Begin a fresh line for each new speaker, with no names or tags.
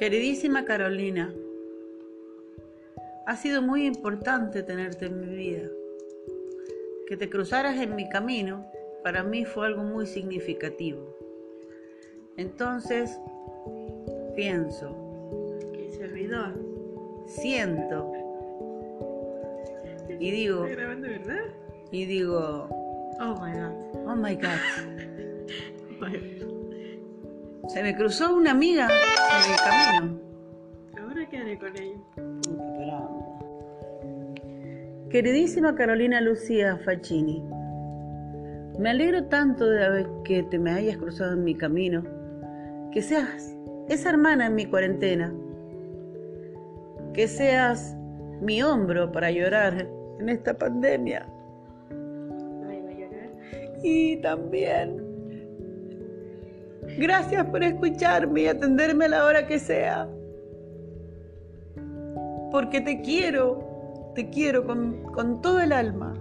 Queridísima Carolina, ha sido muy importante tenerte en mi vida. Que te cruzaras en mi camino para mí fue algo muy significativo. Entonces, pienso,
¿Qué servidor?
siento y digo,
¿Estás grabando verdad?
y digo,
Oh my god.
oh my God, se me cruzó una amiga en el camino.
ahora qué haré con ella.
Queridísima Carolina Lucía Facchini, me alegro tanto de haber- que te me hayas cruzado en mi camino, que seas esa hermana en mi cuarentena, que seas mi hombro para llorar en esta pandemia
Ay, va a llorar.
y también gracias por escucharme y atenderme a la hora que sea, porque te quiero, te quiero con, con todo el alma.